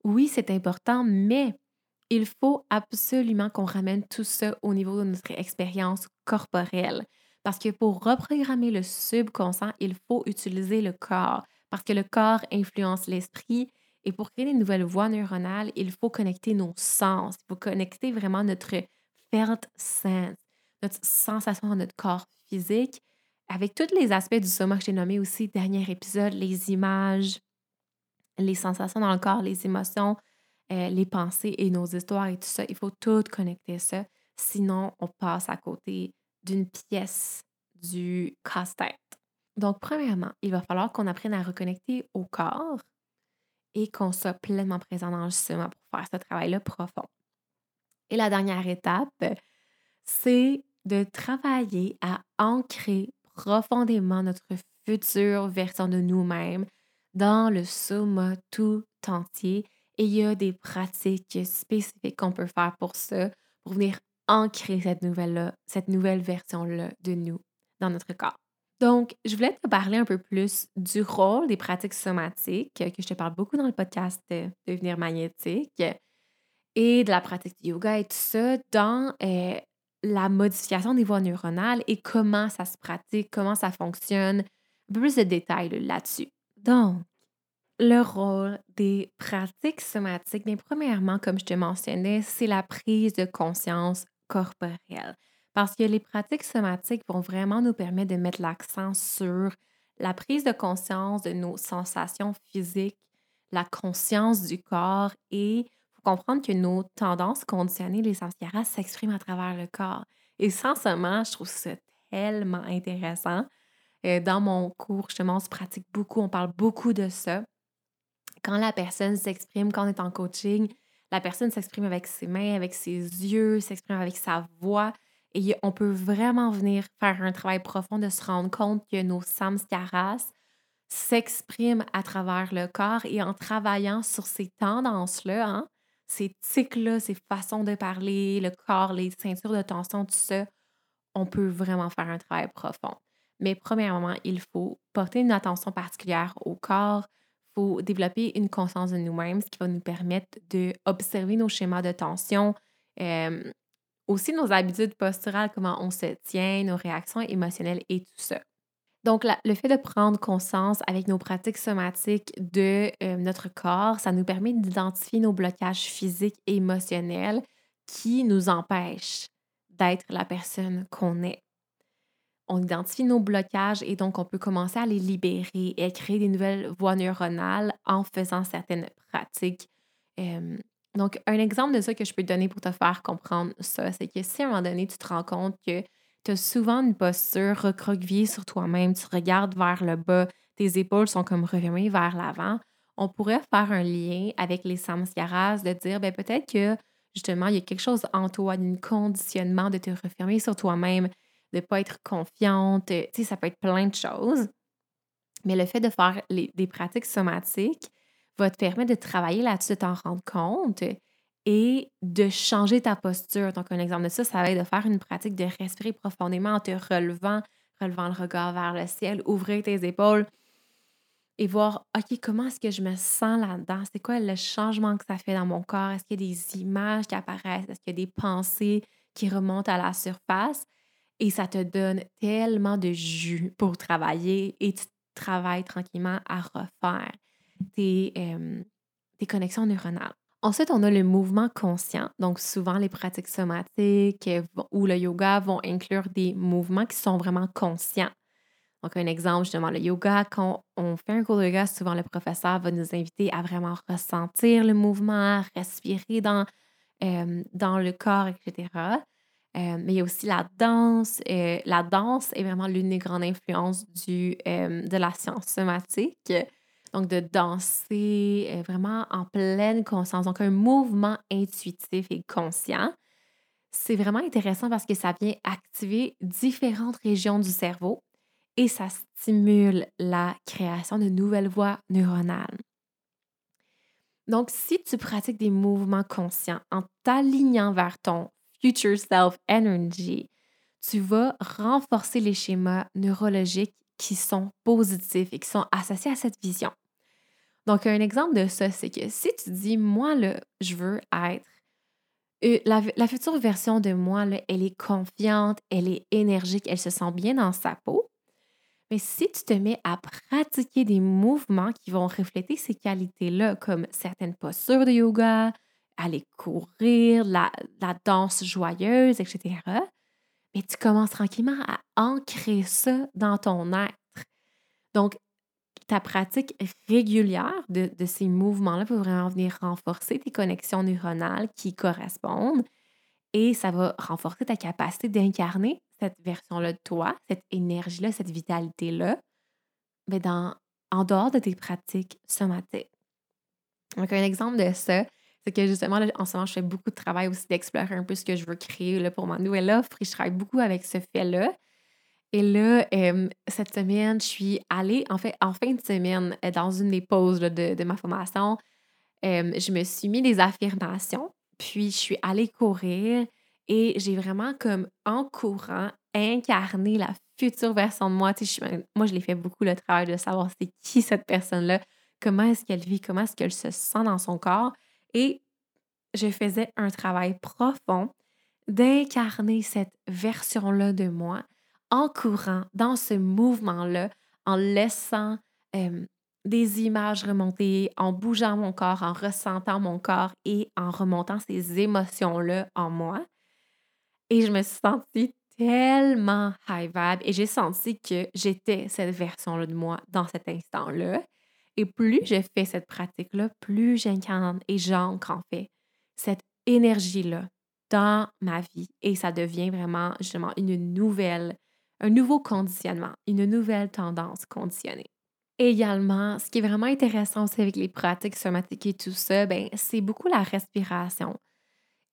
Oui, c'est important, mais il faut absolument qu'on ramène tout ça au niveau de notre expérience corporelle. Parce que pour reprogrammer le subconscient, il faut utiliser le corps. Parce que le corps influence l'esprit. Et pour créer des nouvelles voies neuronales, il faut connecter nos sens. Il faut connecter vraiment notre felt sense, notre sensation dans notre corps physique avec tous les aspects du soma que j'ai nommé aussi, dernier épisode, les images, les sensations dans le corps, les émotions, euh, les pensées et nos histoires et tout ça, il faut tout connecter ça. Sinon, on passe à côté d'une pièce du casse-tête. Donc, premièrement, il va falloir qu'on apprenne à reconnecter au corps et qu'on soit pleinement présent dans le soma pour faire ce travail-là profond. Et la dernière étape, c'est de travailler à ancrer profondément notre future version de nous-mêmes dans le soma tout entier. Et il y a des pratiques spécifiques qu'on peut faire pour ça, pour venir ancrer cette nouvelle-là, cette nouvelle version-là de nous dans notre corps. Donc, je voulais te parler un peu plus du rôle des pratiques somatiques, que je te parle beaucoup dans le podcast de Devenir magnétique, et de la pratique du yoga et tout ça dans euh, la modification des voies neuronales et comment ça se pratique, comment ça fonctionne, un peu plus de détails là-dessus. Donc, le rôle des pratiques somatiques, bien, premièrement, comme je te mentionnais, c'est la prise de conscience corporelle. Parce que les pratiques somatiques vont vraiment nous permettre de mettre l'accent sur la prise de conscience de nos sensations physiques, la conscience du corps et faut comprendre que nos tendances conditionnées, les samskaras, s'expriment à travers le corps. Et sincèrement, je trouve ça tellement intéressant. Euh, dans mon cours, justement, on se pratique beaucoup, on parle beaucoup de ça. Quand la personne s'exprime, quand on est en coaching, la personne s'exprime avec ses mains, avec ses yeux, s'exprime avec sa voix. Et on peut vraiment venir faire un travail profond de se rendre compte que nos samskaras s'expriment à travers le corps et en travaillant sur ces tendances-là, hein, ces tics-là, ces façons de parler, le corps, les ceintures de tension, tout ça, on peut vraiment faire un travail profond. Mais premièrement, il faut porter une attention particulière au corps. Développer une conscience de nous-mêmes, ce qui va nous permettre d'observer nos schémas de tension, euh, aussi nos habitudes posturales, comment on se tient, nos réactions émotionnelles et tout ça. Donc, le fait de prendre conscience avec nos pratiques somatiques de euh, notre corps, ça nous permet d'identifier nos blocages physiques et émotionnels qui nous empêchent d'être la personne qu'on est. On identifie nos blocages et donc on peut commencer à les libérer et créer des nouvelles voies neuronales en faisant certaines pratiques. donc, un exemple de ça que je peux te donner pour te faire comprendre ça, c'est que si à un moment donné, tu te rends compte que tu as souvent une posture recroquevillée sur toi-même, tu regardes vers le bas, tes épaules sont comme refermées vers l'avant, on pourrait faire un lien avec les samskaras de dire ben, peut-être que justement, il y a quelque chose en toi, un conditionnement de te refermer sur toi-même, de ne pas être confiante. Tu sais, ça peut être plein de choses. Mais le fait de faire des pratiques somatiques va te permettre de travailler là-dessus, de t'en rendre compte et de changer ta posture. Donc, un exemple de ça, ça va être de faire une pratique de respirer profondément en te relevant, relevant le regard vers le ciel, ouvrir tes épaules et voir, OK, comment est-ce que je me sens là-dedans? C'est quoi le changement que ça fait dans mon corps? Est-ce qu'il y a des images qui apparaissent? Est-ce qu'il y a des pensées qui remontent à la surface? Et ça te donne tellement de jus pour travailler et tu travailles tranquillement à refaire tes, tes connexions neuronales. Ensuite, on a le mouvement conscient. Donc, souvent, les pratiques somatiques ou le yoga vont inclure des mouvements qui sont vraiment conscients. Donc, un exemple, justement, le yoga, quand on fait un cours de yoga, souvent le professeur va nous inviter à vraiment ressentir le mouvement, respirer dans, euh, dans le corps, etc. Euh, mais il y a aussi la danse. Euh, la danse est vraiment l'une des grandes influences du, de la science somatique. Donc, de danser vraiment en pleine conscience. Donc, un mouvement intuitif et conscient. C'est vraiment intéressant parce que ça vient activer différentes régions du cerveau et ça stimule la création de nouvelles voies neuronales. Donc, si tu pratiques des mouvements conscients en t'alignant vers ton future self energy, tu vas renforcer les schémas neurologiques qui sont positifs et qui sont associés à cette vision. Donc, un exemple de ça, c'est que si tu dis, moi, là, je veux être euh, la, future version de moi, elle est confiante, elle est énergique, elle se sent bien dans sa peau, mais si tu te mets à pratiquer des mouvements qui vont refléter ces qualités-là, comme certaines postures de yoga, aller courir, la, danse joyeuse, etc., mais tu commences tranquillement à ancrer ça dans ton être. Donc, ta pratique régulière de, ces mouvements-là peut vraiment venir renforcer tes connexions neuronales qui correspondent et ça va renforcer ta capacité d'incarner cette version-là de toi, cette énergie-là, cette vitalité-là, mais en dehors de tes pratiques somatiques. Donc, un exemple de ça, c'est que justement, en ce moment, je fais beaucoup de travail aussi d'explorer un peu ce que je veux créer là, pour ma nouvelle offre et je travaille beaucoup avec ce fait-là. Et là, cette semaine, je suis allée, en fait, en fin de semaine, euh, dans une des pauses de, de, ma formation, je me suis mis des affirmations, puis je suis allée courir et j'ai vraiment comme en courant incarné la future version de moi. moi, je l'ai fait beaucoup le travail de savoir c'est qui cette personne-là, comment est-ce qu'elle vit, comment est-ce qu'elle se sent dans son corps. Et je faisais un travail profond d'incarner cette version-là de moi en courant dans ce mouvement-là, en laissant des images remonter, en bougeant mon corps, en ressentant mon corps et en remontant ces émotions-là en moi. Et je me suis sentie tellement high vibe et j'ai senti que j'étais cette version-là de moi dans cet instant-là. Et plus je fais cette pratique-là, plus j'incarne et j'ancre en fait cette énergie-là dans ma vie et ça devient vraiment justement une nouvelle, un nouveau conditionnement, une nouvelle tendance conditionnée. Également, ce qui est vraiment intéressant aussi avec les pratiques somatiques et tout ça, ben, c'est beaucoup la respiration.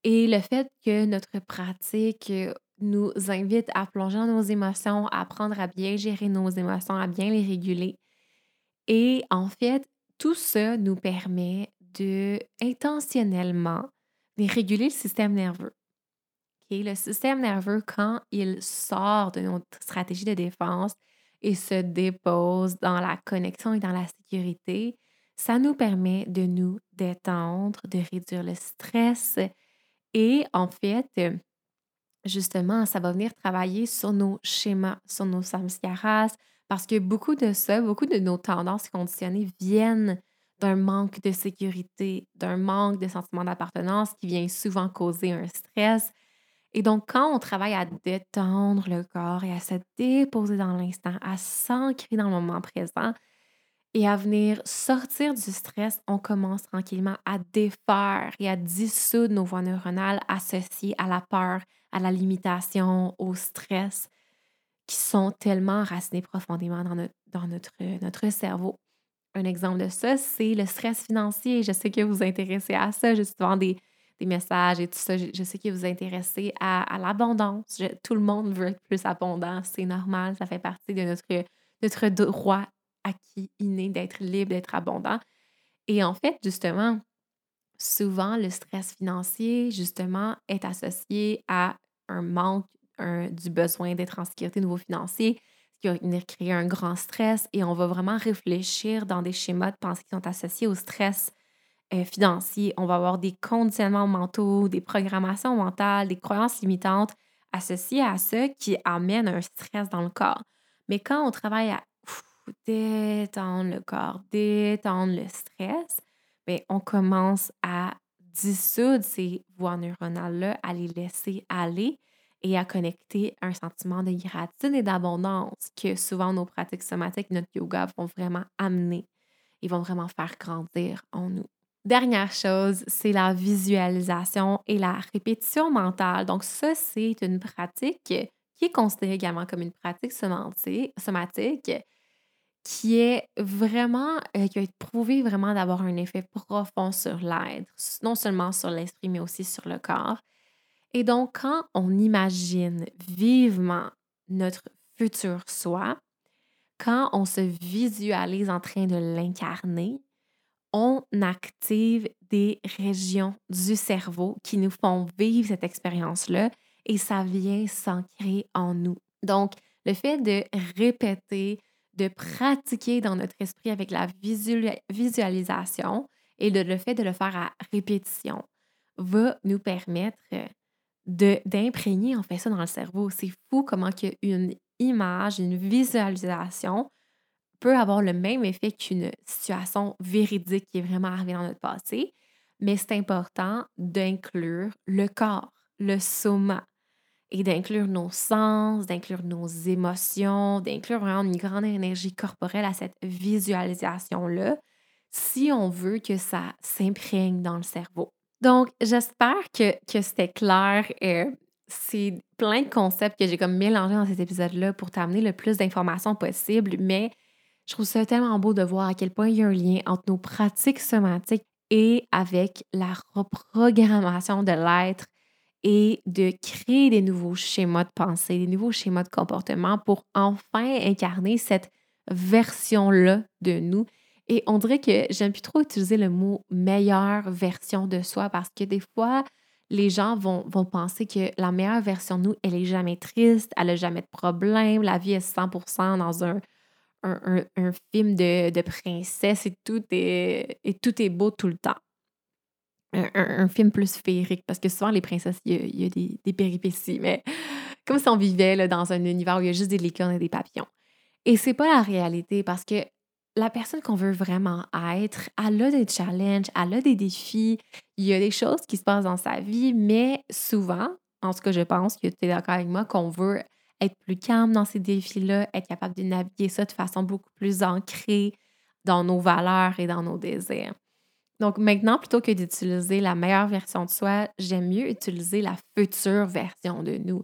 Et le fait que notre pratique nous invite à plonger dans nos émotions, à apprendre à bien gérer nos émotions, à bien les réguler. Et en fait, tout ça nous permet de intentionnellement réguler le système nerveux. Le système nerveux, quand il sort de notre stratégie de défense et se dépose dans la connexion et dans la sécurité, ça nous permet de nous détendre, de réduire le stress. Et en fait, justement, ça va venir travailler sur nos schémas, sur nos samskaras, parce que beaucoup de ça, beaucoup de nos tendances conditionnées viennent d'un manque de sécurité, d'un manque de sentiment d'appartenance qui vient souvent causer un stress. Et donc, quand on travaille à détendre le corps et à se déposer dans l'instant, à s'ancrer dans le moment présent et à venir sortir du stress, on commence tranquillement à défaire et à dissoudre nos voies neuronales associées à la peur, à la limitation, au stress, qui sont tellement enracinés profondément dans notre, dans notre, notre cerveau. Un exemple de ça, c'est le stress financier. Je sais que vous vous intéressez à ça. J'ai souvent des, des messages et tout ça. Je, sais que vous vous intéressez à, l'abondance. Tout le monde veut être plus abondant. C'est normal. Ça fait partie de notre, notre droit acquis, inné, d'être libre, d'être abondant. Et en fait, justement, souvent, le stress financier, justement, est associé à un manque du besoin d'être en sécurité au niveau financier qui va venir créer un grand stress et on va vraiment réfléchir dans des schémas de pensée qui sont associés au stress euh, financier. On va avoir des conditionnements mentaux, des programmations mentales, des croyances limitantes associées à ça qui amènent un stress dans le corps. Mais quand on travaille à détendre le corps, détendre le stress, bien, on commence à dissoudre ces voies neuronales-là, à les laisser aller et à connecter un sentiment de gratitude et d'abondance que souvent nos pratiques somatiques, notre yoga vont vraiment amener et vont vraiment faire grandir en nous. Dernière chose, c'est la visualisation et la répétition mentale. Donc ça, c'est une pratique qui est considérée également comme une pratique somatique qui est vraiment, euh, qui a été prouvée vraiment d'avoir un effet profond sur l'être, non seulement sur l'esprit, mais aussi sur le corps. Et donc, quand on imagine vivement notre futur soi, quand on se visualise en train de l'incarner, on active des régions du cerveau qui nous font vivre cette expérience-là et ça vient s'ancrer en nous. Donc, le fait de répéter, de pratiquer dans notre esprit avec la visualisation et le fait de le faire à répétition va nous permettre d'imprégner en fait ça dans le cerveau. C'est fou comment une image, une visualisation peut avoir le même effet qu'une situation véridique qui est vraiment arrivée dans notre passé, mais c'est important d'inclure le corps, le soma, et d'inclure nos sens, d'inclure nos émotions, d'inclure vraiment une grande énergie corporelle à cette visualisation-là, si on veut que ça s'imprègne dans le cerveau. Donc, j'espère que, c'était clair. Euh, c'est plein de concepts que j'ai comme mélangés dans cet épisode-là pour t'amener le plus d'informations possible, mais je trouve ça tellement beau de voir à quel point il y a un lien entre nos pratiques somatiques et avec la reprogrammation de l'être et de créer des nouveaux schémas de pensée, des nouveaux schémas de comportement pour enfin incarner cette version-là de nous et on dirait que j'aime plus trop utiliser le mot meilleure version de soi parce que des fois, les gens vont, penser que la meilleure version de nous, elle est jamais triste, elle n'a jamais de problème, la vie est 100% dans un, film de, princesse et tout, est, et tout est beau tout le temps. Un, film plus féerique, parce que souvent, les princesses, il y a, des, péripéties, mais comme si on vivait dans un univers où il y a juste des licornes et des papillons. Et c'est pas la réalité, parce que la personne qu'on veut vraiment être, elle a des challenges, elle a des défis, il y a des choses qui se passent dans sa vie, mais souvent, en tout cas, je pense que tu es d'accord avec moi, qu'on veut être plus calme dans ces défis-là, être capable de naviguer ça de façon beaucoup plus ancrée dans nos valeurs et dans nos désirs. Donc maintenant, plutôt que d'utiliser la meilleure version de soi, j'aime mieux utiliser la future version de nous.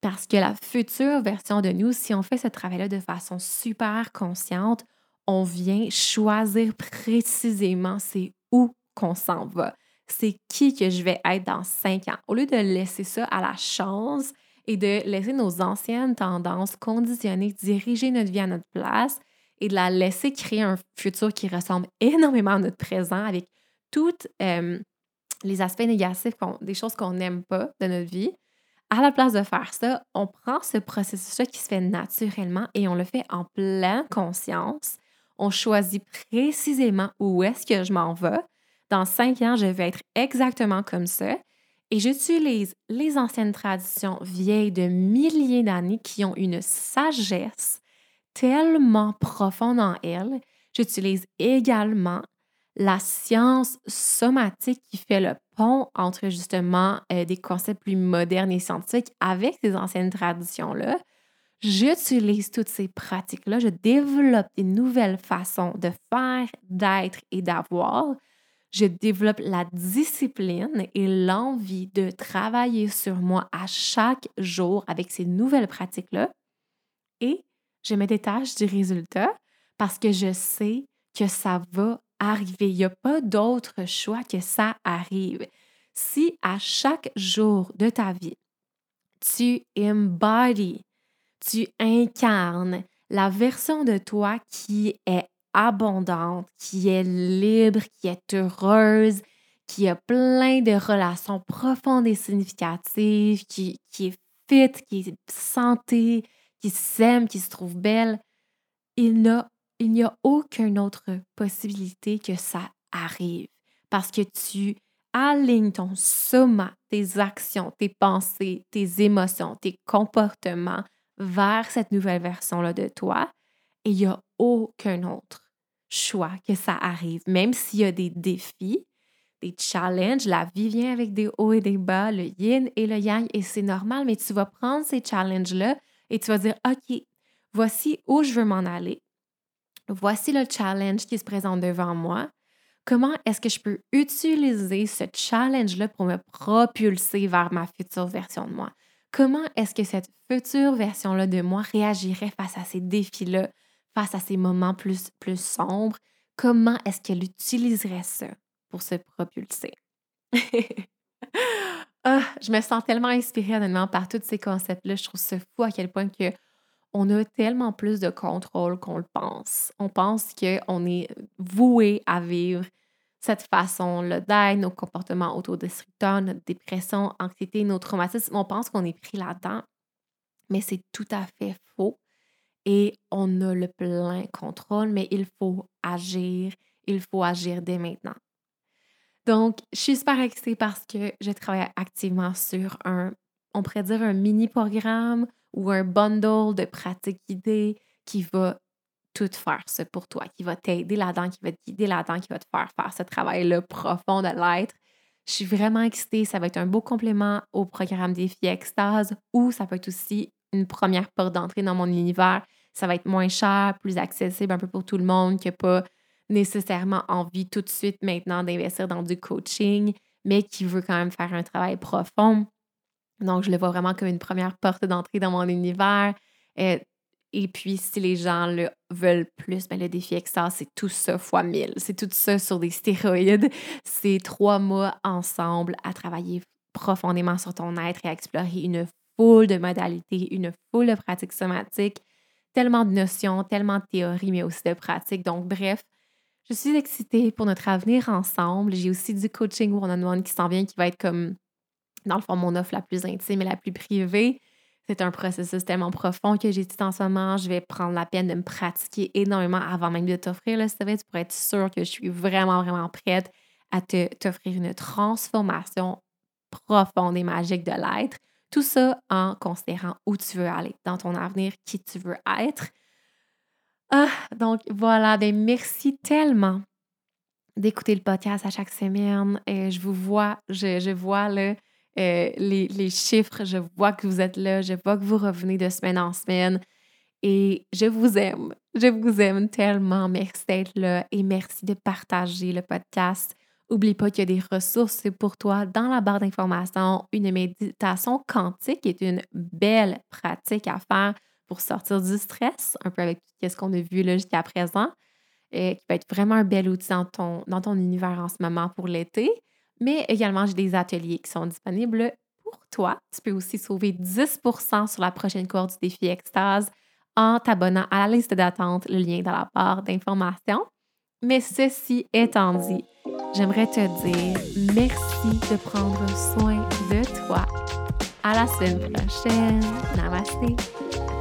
Parce que la future version de nous, si on fait ce travail-là de façon super consciente, on vient choisir précisément c'est où qu'on s'en va. C'est qui que je vais être dans cinq ans. Au lieu de laisser ça à la chance et de laisser nos anciennes tendances conditionner, diriger notre vie à notre place et de la laisser créer un futur qui ressemble énormément à notre présent avec toutes les aspects négatifs, des choses qu'on n'aime pas de notre vie, à la place de faire ça, on prend ce processus-là qui se fait naturellement et on le fait en pleine conscience. On choisit précisément où est-ce que je m'en vais. Dans cinq ans, je vais être exactement comme ça. Et j'utilise les anciennes traditions vieilles de milliers d'années qui ont une sagesse tellement profonde en elles. J'utilise également la science somatique qui fait le pont entre justement euh, des concepts plus modernes et scientifiques avec ces anciennes traditions-là. J'utilise toutes ces pratiques-là, je développe des nouvelles façons de faire, d'être et d'avoir. Je développe la discipline et l'envie de travailler sur moi à chaque jour avec ces nouvelles pratiques-là. Et je me détache du résultat parce que je sais que ça va arriver. Il n'y a pas d'autre choix que ça arrive. Si à chaque jour de ta vie, tu embodies, tu incarnes la version de toi qui est abondante, qui est libre, qui est heureuse, qui a plein de relations profondes et significatives, qui, est fit, qui est santé, qui s'aime, qui se trouve belle, il n'y a aucune autre possibilité que ça arrive parce que tu alignes ton soma, tes actions, tes pensées, tes émotions, tes comportements vers cette nouvelle version-là de toi et il n'y a aucun autre choix que ça arrive. Même s'il y a des défis, des challenges, la vie vient avec des hauts et des bas, le yin et le yang et c'est normal, mais tu vas prendre ces challenges-là et tu vas dire, OK, voici où je veux m'en aller voici le challenge qui se présente devant moi. Comment est-ce que je peux utiliser ce challenge-là pour me propulser vers ma future version de moi? Comment est-ce que cette future version-là de moi réagirait face à ces défis-là, face à ces moments plus, plus sombres? Comment est-ce qu'elle utiliserait ça pour se propulser? ah, je me sens tellement inspirée honnêtement par tous ces concepts-là. Je trouve ça fou à quel point que on a tellement plus de contrôle qu'on le pense. On pense qu'on est voué à vivre cette façon-là d'être, nos comportements autodestructeurs, notre dépression, anxiété, nos traumatismes. On pense qu'on est pris là-dedans, mais c'est tout à fait faux. Et on a le plein contrôle, mais il faut agir. Il faut agir dès maintenant. Donc, je suis super excitée parce que je travaille activement sur un, on pourrait dire, un mini-programme ou un bundle de pratiques guidées qui va tout faire ça pour toi, qui va t'aider là-dedans, qui va te guider là-dedans, qui va te faire faire ce travail-là profond de l'être. Je suis vraiment excitée. Ça va être un beau complément au programme Défi Extase ou ça peut être aussi une première porte d'entrée dans mon univers. Ça va être moins cher, plus accessible un peu pour tout le monde, qui n'a pas nécessairement envie tout de suite maintenant d'investir dans du coaching, mais qui veut quand même faire un travail profond. Donc, je le vois vraiment comme une première porte d'entrée dans mon univers. Euh, et, puis, si les gens le veulent plus, ben, le défi extra, c'est tout ça fois mille. C'est tout ça sur des stéroïdes. C'est trois mois ensemble à travailler profondément sur ton être et à explorer une foule de modalités, une foule de pratiques somatiques, tellement de notions, tellement de théories, mais aussi de pratiques. Donc, bref, je suis excitée pour notre avenir ensemble. J'ai aussi du coaching one-on-one qui s'en vient, qui va être comme dans le fond, mon offre la plus intime et la plus privée. C'est un processus tellement profond que dit en ce moment, je vais prendre la peine de me pratiquer énormément avant même de t'offrir le service pour être sûre que je suis vraiment, vraiment prête à t'offrir une transformation profonde et magique de l'être. Tout ça en considérant où tu veux aller dans ton avenir, qui tu veux être. Ah, donc voilà, ben merci tellement d'écouter le podcast à chaque semaine. Et je vous vois, je, je vois le, euh, les, chiffres. Je vois que vous êtes là. Je vois que vous revenez de semaine en semaine. Et je vous aime. Je vous aime tellement. Merci d'être là et merci de partager le podcast. N'oublie pas qu'il y a des ressources pour toi dans la barre d'information. Une méditation quantique est une belle pratique à faire pour sortir du stress, un peu avec tout ce qu'on a vu jusqu'à présent, et qui peut être vraiment un bel outil dans ton univers en ce moment pour l'été. Mais également, j'ai des ateliers qui sont disponibles pour toi. Tu peux aussi sauver 10% sur la prochaine course du défi Extase en t'abonnant à la liste d'attente, le lien dans la barre d'information. Mais ceci étant dit, j'aimerais te dire merci de prendre soin de toi. À la semaine prochaine. Namaste.